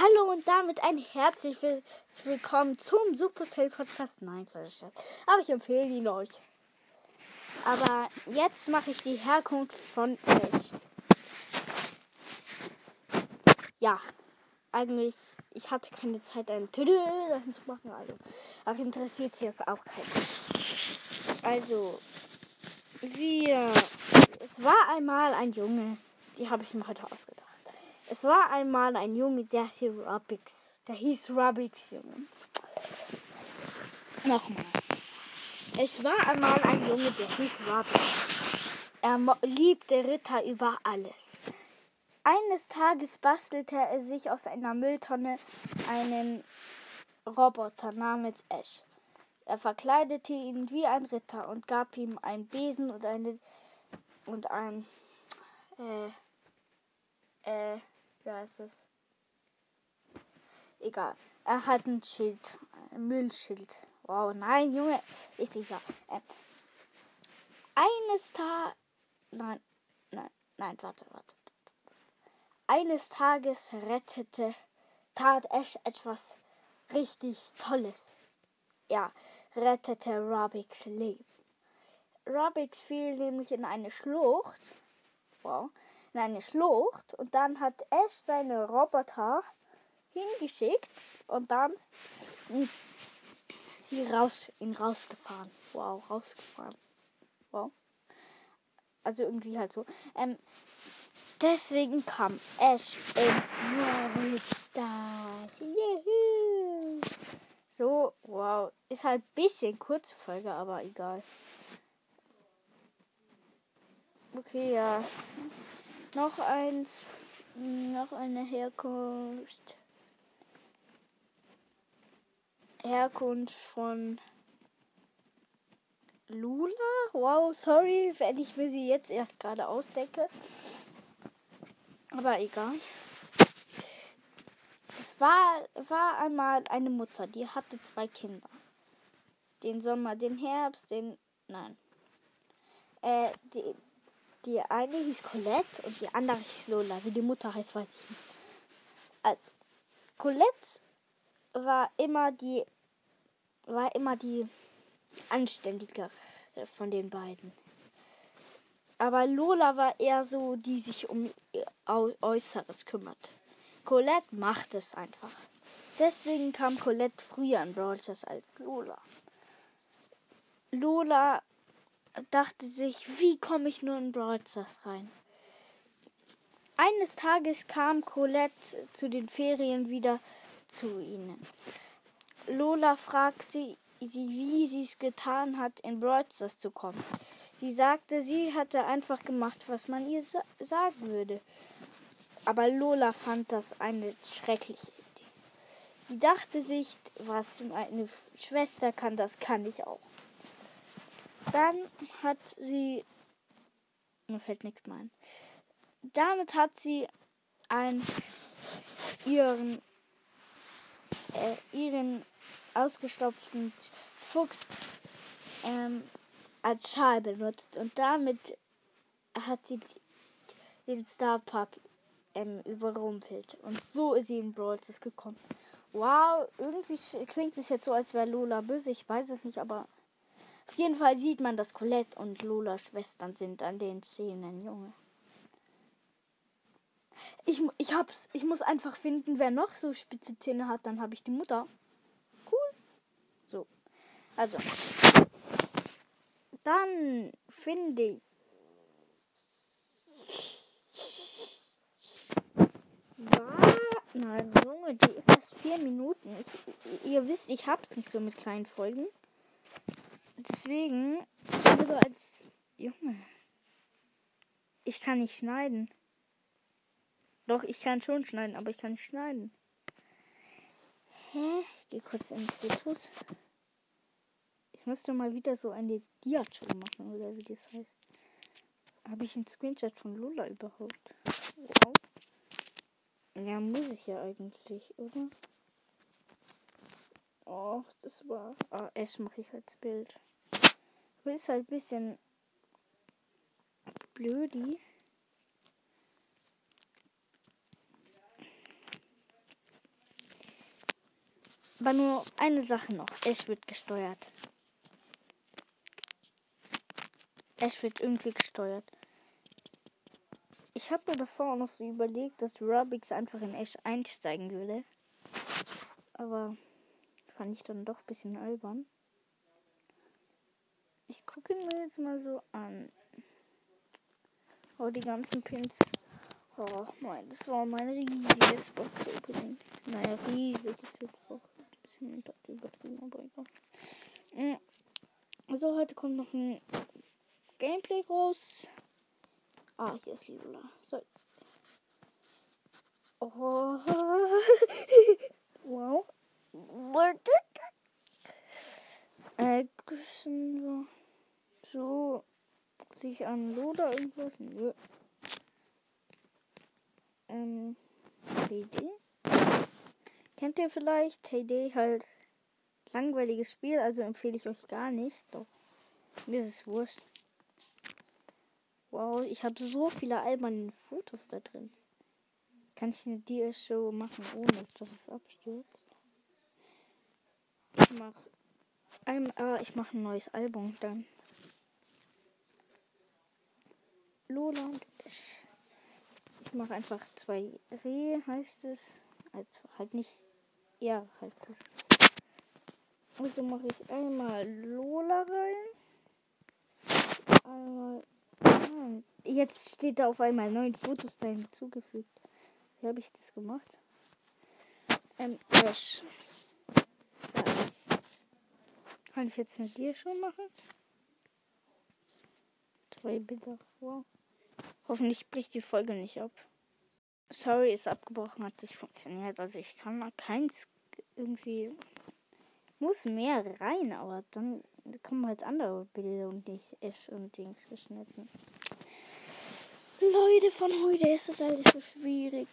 Hallo und damit ein herzliches Willkommen zum Supercell Podcast. Nein, kleiner Scherz. Aber ich empfehle ihn euch. Aber jetzt mache ich die Herkunft von Ash. Ja, eigentlich, ich hatte keine Zeit, ein Tüdel dahin zu machen. Also, aber interessiert hier auch keinen. Also, wir. Es war einmal ein Junge. Die habe ich mir heute ausgedacht. Es war einmal ein Junge, der hieß Rubix. Der hieß Rubix, Junge. Nochmal. Es war einmal ein Junge, der hieß Rubix. Er liebte Ritter über alles. Eines Tages bastelte er sich aus einer Mülltonne einen Roboter namens Ash. Er verkleidete ihn wie ein Ritter und gab ihm einen Besen und eine und ein äh, äh, wie heißt es? Egal. Er hat ein Schild. Ein Müllschild. Wow, nein, Junge. Ist egal. Äh, eines Tages. Nein, nein, nein, warte, warte. Eines Tages rettete, tat Ash etwas richtig Tolles. Ja, rettete Robix Leben. Robix fiel nämlich in eine Schlucht. Wow in eine Schlucht und dann hat Ash seine Roboter hingeschickt und dann sie raus, ihn rausgefahren. Wow, rausgefahren. Wow. Also irgendwie halt so. Ähm, deswegen kam Ash in World Stars. Juhu. So, wow. Ist halt ein bisschen kurze Folge, aber egal. Okay, ja. Noch eins. Noch eine Herkunft. Herkunft von Lula. Wow, sorry, wenn ich mir sie jetzt erst gerade ausdecke. Aber egal. Es war, war einmal eine Mutter, die hatte zwei Kinder. Den Sommer, den Herbst, den. Nein. Äh, die, die eine hieß Colette und die andere hieß Lola. Wie die Mutter heißt, weiß ich nicht. Also, Colette war immer die war immer die anständige von den beiden. Aber Lola war eher so, die sich um ihr Äußeres kümmert. Colette macht es einfach. Deswegen kam Colette früher in Brawl als Lola. Lola dachte sich, wie komme ich nur in Brawl Stars rein? Eines Tages kam Colette zu den Ferien wieder zu ihnen. Lola fragte sie, wie sie es getan hat, in Brawl Stars zu kommen. Sie sagte, sie hatte einfach gemacht, was man ihr sa sagen würde. Aber Lola fand das eine schreckliche Idee. Sie dachte sich, was meine Schwester kann, das kann ich auch. Dann hat sie. Mir fällt nichts mehr ein. Damit hat sie ein, ihren, äh, ihren ausgestopften Fuchs ähm, als Schal benutzt. Und damit hat sie den Starpark ähm, überrumpelt. Und so ist sie in Brawl gekommen. Wow, irgendwie klingt es jetzt so, als wäre Lola böse. Ich weiß es nicht, aber auf jeden Fall sieht man, dass Colette und Lola Schwestern sind an den Szenen, Junge. Ich, ich, hab's, ich muss einfach finden, wer noch so spitze Zähne hat, dann habe ich die Mutter. Cool. So. Also. Dann finde ich. War, nein, Junge, die ist erst vier Minuten. Ich, ihr wisst, ich hab's nicht so mit kleinen Folgen. Deswegen, also als Junge, ich kann nicht schneiden. Doch, ich kann schon schneiden, aber ich kann nicht schneiden. Hä? Ich gehe kurz in die Fotos. Ich müsste mal wieder so eine Diacho machen, oder wie das heißt. Habe ich einen Screenshot von Lola überhaupt? Wow. Ja, muss ich ja eigentlich, oder? Oh, das war. Ah, S mache ich als Bild. Aber ist halt ein bisschen blödi. Aber nur eine Sache noch. Es wird gesteuert. Es wird irgendwie gesteuert. Ich habe mir davor noch so überlegt, dass Rubix einfach in Ash einsteigen würde. Aber fand ich dann doch ein bisschen albern. Ich gucke mir jetzt mal so an. Oh, die ganzen Pins. Oh, mein, das war mein riesiges Box-Opening. Naja, riesig ist jetzt auch ein bisschen übertrieben, aber egal. Mhm. Also, heute kommt noch ein Gameplay raus. Ah, hier ist Lila. So. Oh. wow. Äh, grüßen wir. So. Sich an Loda irgendwas? Nö. Ähm. Heyday. Kennt ihr vielleicht Heyday halt langweiliges Spiel, also empfehle ich euch gar nicht. Doch. Mir ist es wurscht. Wow, ich habe so viele alberne Fotos da drin. Kann ich eine Dia-Show machen, ohne dass es abstürzt? Ich mach ein, äh, ich mache ein neues Album dann. Lola und ich. Ich mache einfach zwei Rehe, heißt es. Also halt nicht ja, heißt es. Also mache ich einmal Lola rein. Einmal Jetzt steht da auf einmal neun Fotos da hinzugefügt. Wie habe ich das gemacht? Ähm, Ash. Ja, Kann ich jetzt mit dir schon machen? Zwei Bilder. Wow. Hoffentlich bricht die Folge nicht ab. Sorry, ist abgebrochen, hat nicht funktioniert. Also ich kann mal keins irgendwie. Muss mehr rein, aber dann kommen halt andere Bilder und nicht Ash und Dings geschnitten. Leute, von heute ist das alles so schwierig.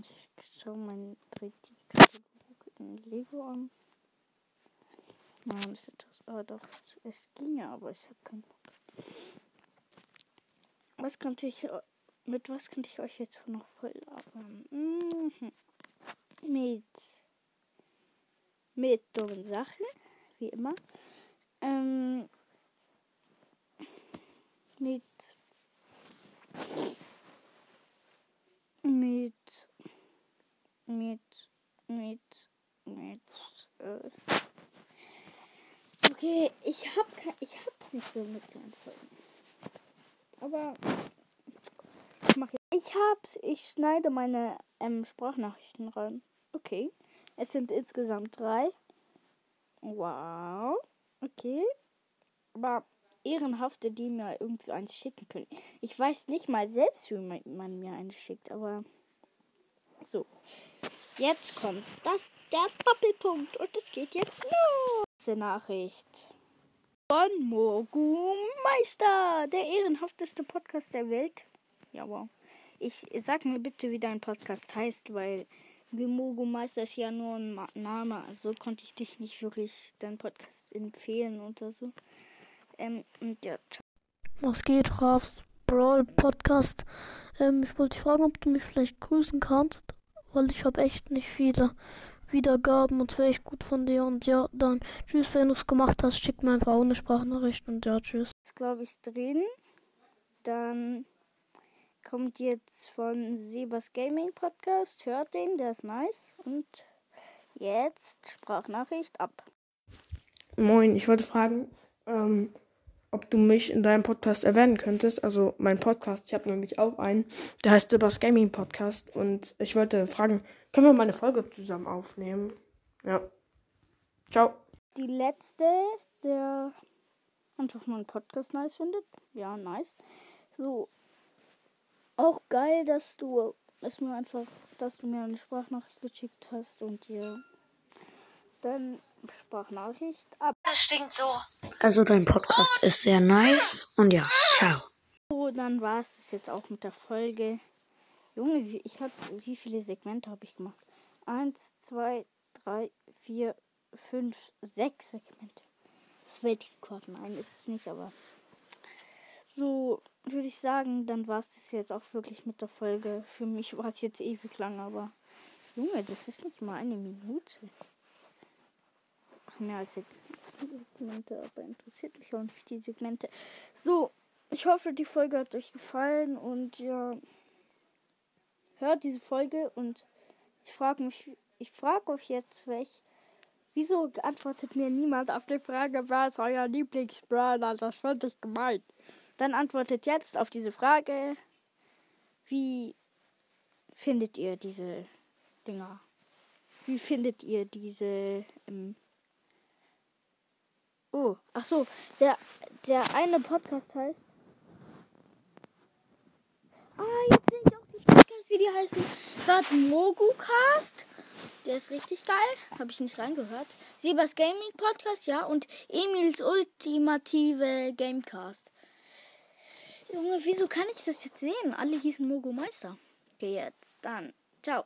Ich schau mein in Lego an. Das ist etwas. Aber doch, es ging ja, aber ich habe keinen Bock. Was könnte ich. Mit was könnte ich euch jetzt noch voll labern? Mhm. Mit. Mit dummen Sachen. Wie immer. Ähm. Mit mit mit mit mit äh okay ich hab ich hab's nicht so mit kleinen Folgen aber ich mache ich hab's ich schneide meine ähm, Sprachnachrichten rein okay es sind insgesamt drei wow okay aber Ehrenhafte, die mir irgendwie eins schicken können. Ich weiß nicht mal selbst, wie man, mir eins schickt, aber so. Jetzt kommt das der Doppelpunkt und es geht jetzt los. Diese Nachricht von Mogu Meister, der ehrenhafteste Podcast der Welt. Ja, wow. Ich sag mir bitte, wie dein Podcast heißt, weil Mogu Meister ist ja nur ein Name, also konnte ich dich nicht wirklich deinen Podcast empfehlen oder so. Ähm, ja, Was geht, Rafs Brawl Podcast? Ähm, ich wollte dich fragen, ob du mich vielleicht grüßen kannst, weil ich habe echt nicht viele Wiedergaben und es wäre echt gut von dir. Und ja, dann tschüss, wenn du es gemacht hast, schick mir einfach auch eine Sprachnachricht und ja, tschüss. Ist glaube ich drin. Dann kommt jetzt von Sebas Gaming Podcast. Hört den, der ist nice. Und jetzt Sprachnachricht ab. Moin, ich wollte fragen, ähm, ob du mich in deinem Podcast erwähnen könntest. Also mein Podcast, ich habe nämlich auch einen, der heißt Dibas Gaming Podcast. Und ich wollte fragen, können wir mal eine Folge zusammen aufnehmen? Ja. Ciao. Die letzte, der einfach mal einen Podcast nice findet. Ja, nice. So. Auch geil, dass du es mir einfach, dass du mir eine Sprachnachricht geschickt hast und dir dann Sprachnachricht ab. Das stinkt so. Also dein Podcast ist sehr nice und ja, ciao. So, dann war es jetzt auch mit der Folge. Junge, ich habe wie viele Segmente habe ich gemacht? Eins, zwei, drei, vier, fünf, sechs Segmente. Das Weltrekord, nein, ist es nicht, aber so würde ich sagen, dann war es jetzt auch wirklich mit der Folge. Für mich war es jetzt ewig lang, aber Junge, das ist nicht mal eine Minute. Mehr als Segmente, aber interessiert mich auch nicht die Segmente. So, ich hoffe, die Folge hat euch gefallen und ja, hört diese Folge und ich frage mich, ich frage euch jetzt, welch, wieso antwortet mir niemand auf die Frage, wer ist euer Lieblingsbrawler? Das fand ich gemein. Dann antwortet jetzt auf diese Frage, wie findet ihr diese Dinger? Wie findet ihr diese ähm, Oh, ach so, der, der eine Podcast heißt. Ah, jetzt sehe ich auch die Podcasts, wie die heißen. Gerade Mogucast. Der ist richtig geil. Habe ich nicht reingehört. Siebers Gaming Podcast, ja. Und Emils ultimative Gamecast. Junge, wieso kann ich das jetzt sehen? Alle hießen Mogo Meister. Okay, jetzt dann. Ciao.